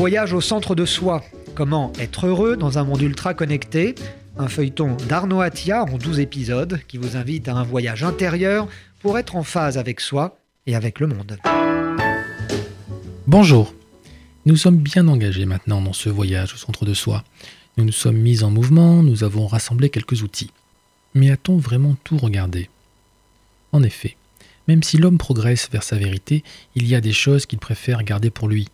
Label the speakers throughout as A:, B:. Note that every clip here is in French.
A: Voyage au centre de soi. Comment être heureux dans un monde ultra connecté? Un feuilleton d'Arnaud Attia en 12 épisodes qui vous invite à un voyage intérieur pour être en phase avec soi et avec le monde.
B: Bonjour. Nous sommes bien engagés maintenant dans ce voyage au centre de soi. Nous nous sommes mis en mouvement, nous avons rassemblé quelques outils. Mais a-t-on vraiment tout regardé? En effet, même si l'homme progresse vers sa vérité, il y a des choses qu'il préfère garder pour lui.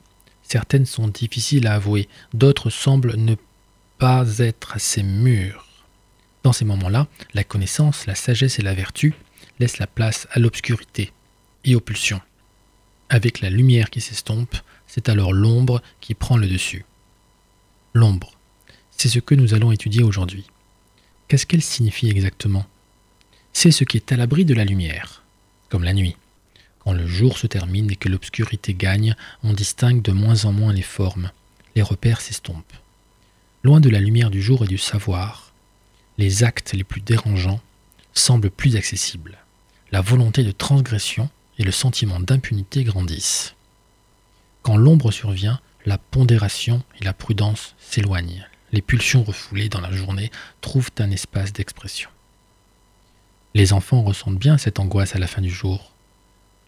B: Certaines sont difficiles à avouer, d'autres semblent ne pas être assez mûres. Dans ces moments-là, la connaissance, la sagesse et la vertu laissent la place à l'obscurité et aux pulsions. Avec la lumière qui s'estompe, c'est alors l'ombre qui prend le dessus. L'ombre, c'est ce que nous allons étudier aujourd'hui. Qu'est-ce qu'elle signifie exactement? C'est ce qui est à l'abri de la lumière, comme la nuit. Quand le jour se termine et que l'obscurité gagne, on distingue de moins en moins les formes, les repères s'estompent. Loin de la lumière du jour et du savoir, les actes les plus dérangeants semblent plus accessibles. La volonté de transgression et le sentiment d'impunité grandissent. Quand l'ombre survient, la pondération et la prudence s'éloignent. Les pulsions refoulées dans la journée trouvent un espace d'expression. Les enfants ressentent bien cette angoisse à la fin du jour.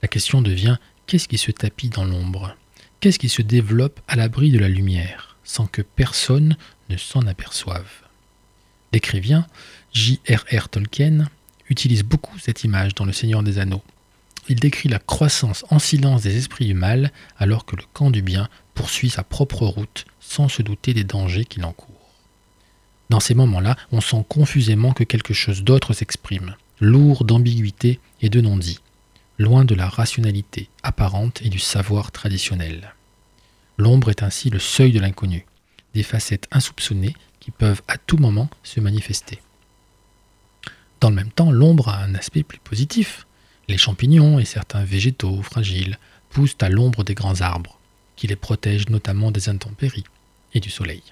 B: La question devient qu'est-ce qui se tapit dans l'ombre? Qu'est-ce qui se développe à l'abri de la lumière, sans que personne ne s'en aperçoive? L'écrivain J.R.R. Tolkien utilise beaucoup cette image dans Le Seigneur des Anneaux. Il décrit la croissance en silence des esprits du mal alors que le camp du bien poursuit sa propre route sans se douter des dangers qu'il encourt. Dans ces moments-là, on sent confusément que quelque chose d'autre s'exprime, lourd d'ambiguïté et de non-dit loin de la rationalité apparente et du savoir traditionnel. L'ombre est ainsi le seuil de l'inconnu, des facettes insoupçonnées qui peuvent à tout moment se manifester. Dans le même temps, l'ombre a un aspect plus positif. Les champignons et certains végétaux fragiles poussent à l'ombre des grands arbres, qui les protègent notamment des intempéries et du soleil.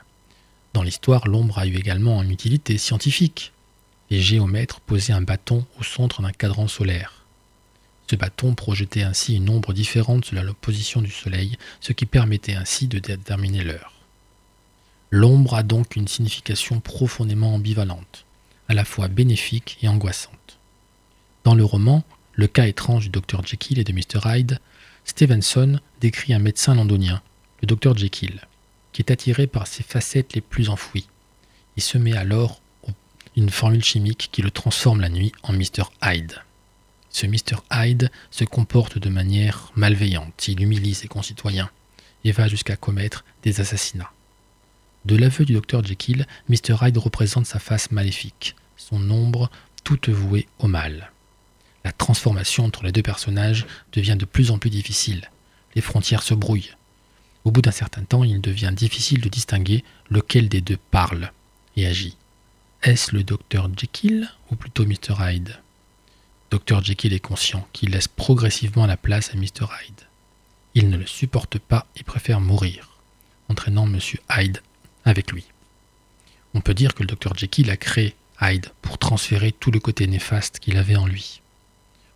B: Dans l'histoire, l'ombre a eu également une utilité scientifique. Les géomètres posaient un bâton au centre d'un cadran solaire ce bâton projetait ainsi une ombre différente selon la position du Soleil, ce qui permettait ainsi de déterminer l'heure. L'ombre a donc une signification profondément ambivalente, à la fois bénéfique et angoissante. Dans le roman Le cas étrange du Dr Jekyll et de Mr Hyde, Stevenson décrit un médecin londonien, le Dr Jekyll, qui est attiré par ses facettes les plus enfouies. Il se met alors une formule chimique qui le transforme la nuit en Mr Hyde ce Mr. Hyde se comporte de manière malveillante, il humilie ses concitoyens et va jusqu'à commettre des assassinats. De l'aveu du docteur Jekyll, Mr. Hyde représente sa face maléfique, son ombre toute vouée au mal. La transformation entre les deux personnages devient de plus en plus difficile. Les frontières se brouillent. Au bout d'un certain temps, il devient difficile de distinguer lequel des deux parle et agit. Est-ce le docteur Jekyll ou plutôt Mr. Hyde? Dr Jekyll est conscient qu'il laisse progressivement la place à Mr Hyde. Il ne le supporte pas et préfère mourir, entraînant M. Hyde avec lui. On peut dire que le Dr Jekyll a créé Hyde pour transférer tout le côté néfaste qu'il avait en lui.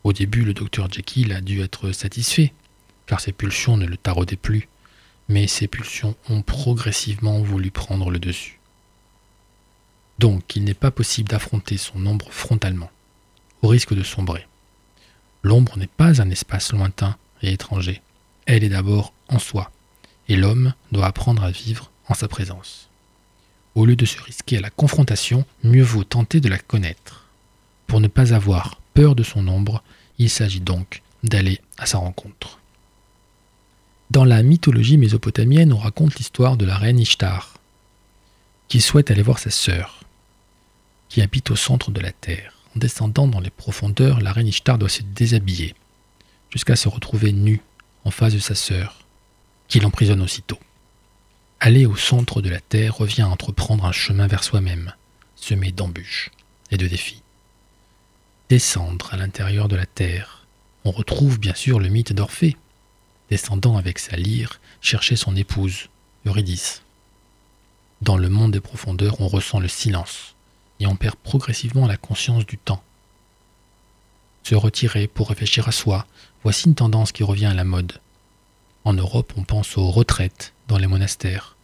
B: Au début, le Dr Jekyll a dû être satisfait, car ses pulsions ne le taraudaient plus, mais ses pulsions ont progressivement voulu prendre le dessus. Donc, il n'est pas possible d'affronter son ombre frontalement au risque de sombrer. L'ombre n'est pas un espace lointain et étranger, elle est d'abord en soi, et l'homme doit apprendre à vivre en sa présence. Au lieu de se risquer à la confrontation, mieux vaut tenter de la connaître. Pour ne pas avoir peur de son ombre, il s'agit donc d'aller à sa rencontre. Dans la mythologie mésopotamienne, on raconte l'histoire de la reine Ishtar, qui souhaite aller voir sa sœur, qui habite au centre de la terre. En descendant dans les profondeurs, la reine Ishtar doit se déshabiller, jusqu'à se retrouver nue en face de sa sœur, qui l'emprisonne aussitôt. Aller au centre de la terre revient à entreprendre un chemin vers soi-même, semé d'embûches et de défis. Descendre à l'intérieur de la terre, on retrouve bien sûr le mythe d'Orphée, descendant avec sa lyre chercher son épouse, Eurydice. Dans le monde des profondeurs, on ressent le silence, et on perd progressivement la conscience du temps. Se retirer pour réfléchir à soi, voici une tendance qui revient à la mode. En Europe, on pense aux retraites dans les monastères.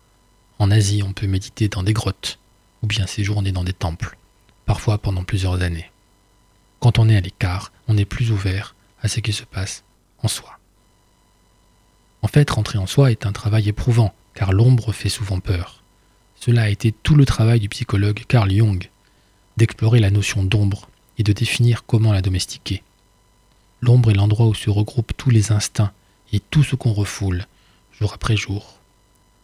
B: En Asie, on peut méditer dans des grottes, ou bien séjourner dans des temples, parfois pendant plusieurs années. Quand on est à l'écart, on est plus ouvert à ce qui se passe en soi. En fait, rentrer en soi est un travail éprouvant, car l'ombre fait souvent peur. Cela a été tout le travail du psychologue Carl Jung, d'explorer la notion d'ombre et de définir comment la domestiquer. L'ombre est l'endroit où se regroupent tous les instincts et tout ce qu'on refoule, jour après jour.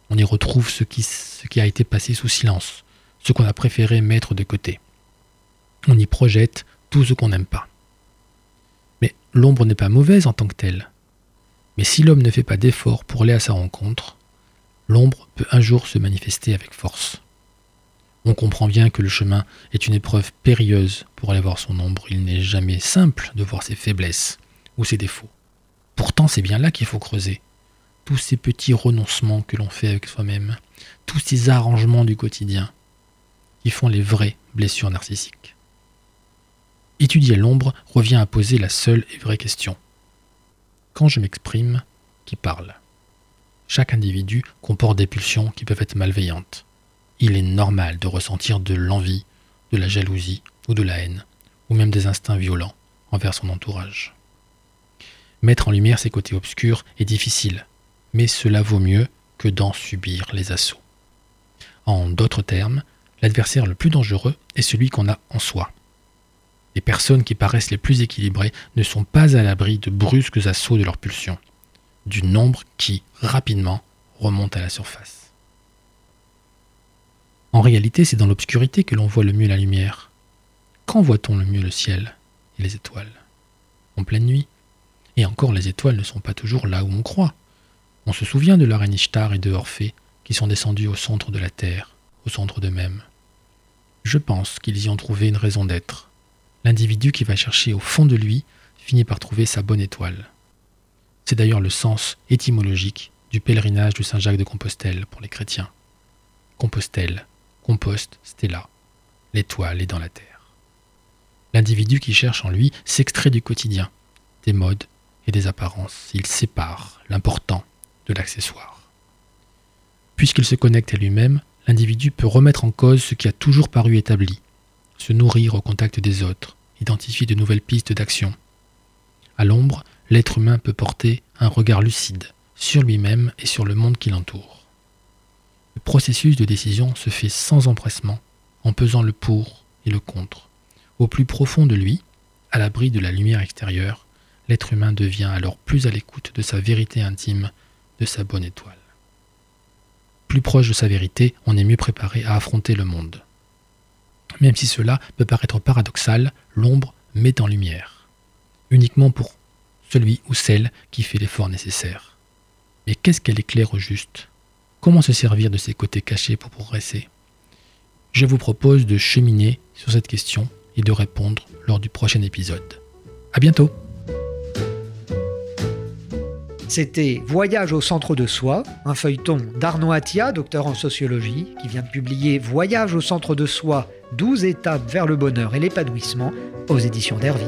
B: On y retrouve ce qui, a été passé sous silence, ce qu'on a préféré mettre de côté. On y projette tout ce qu'on n'aime pas. Mais l'ombre n'est pas mauvaise en tant que telle. Mais si l'homme ne fait pas d'effort pour aller à sa rencontre, l'ombre peut un jour se manifester avec force. On comprend bien que le chemin est une épreuve périlleuse pour aller voir son ombre. Il n'est jamais simple de voir ses faiblesses ou ses défauts. Pourtant, c'est bien là qu'il faut creuser. Tous ces petits renoncements que l'on fait avec soi-même, tous ces arrangements du quotidien, qui font les vraies blessures narcissiques. Étudier l'ombre revient à poser la seule et vraie question. Quand je m'exprime, qui parle? Chaque individu comporte des pulsions qui peuvent être malveillantes. Il est normal de ressentir de l'envie, de la jalousie ou de la haine, ou même des instincts violents envers son entourage. Mettre en lumière ses côtés obscurs est difficile, mais cela vaut mieux que d'en subir les assauts. En d'autres termes, l'adversaire le plus dangereux est celui qu'on a en soi. Les personnes qui paraissent les plus équilibrées ne sont pas à l'abri de brusques assauts de leur pulsion, du nombre qui, rapidement, remonte à la surface. En réalité, c'est dans l'obscurité que l'on voit le mieux la lumière. Quand voit-on le mieux le ciel et les étoiles? En pleine nuit. Et encore, les étoiles ne sont pas toujours là où on croit. On se souvient de la Ishtar et de Orphée qui sont descendus au centre de la terre, au centre d'eux-mêmes. Je pense qu'ils y ont trouvé une raison d'être. L'individu qui va chercher au fond de lui finit par trouver sa bonne étoile. C'est d'ailleurs le sens étymologique du pèlerinage de Saint Jacques de Compostelle pour les chrétiens. Compostelle, compost, stella, l'étoile est dans la terre. L'individu qui cherche en lui s'extrait du quotidien, des modes et des apparences. Il sépare l'important de l'accessoire. Puisqu'il se connecte à lui-même, l'individu peut remettre en cause ce qui a toujours paru établi, se nourrir au contact des autres, identifier de nouvelles pistes d'action. À l'ombre, l'être humain peut porter un regard lucide sur lui-même et sur le monde qui l'entoure. Le processus de décision se fait sans empressement, en pesant le pour et le contre. Au plus profond de lui, à l'abri de la lumière extérieure, l'être humain devient alors plus à l'écoute de sa vérité intime, de sa bonne étoile. Plus proche de sa vérité, on est mieux préparé à affronter le monde. Même si cela peut paraître paradoxal, l'ombre met en lumière, uniquement pour celui ou celle qui fait l'effort nécessaire. Mais qu'est-ce qu'elle éclaire au juste? Comment se servir de ses côtés cachés pour progresser? Je vous propose de cheminer sur cette question et de répondre lors du prochain épisode. À bientôt
A: C'était Voyage au centre de soi, un feuilleton d'Arnaud Attia, docteur en sociologie, qui vient de publier Voyage au centre de soi, 12 étapes vers le bonheur et l'épanouissement aux éditions d'Hervy.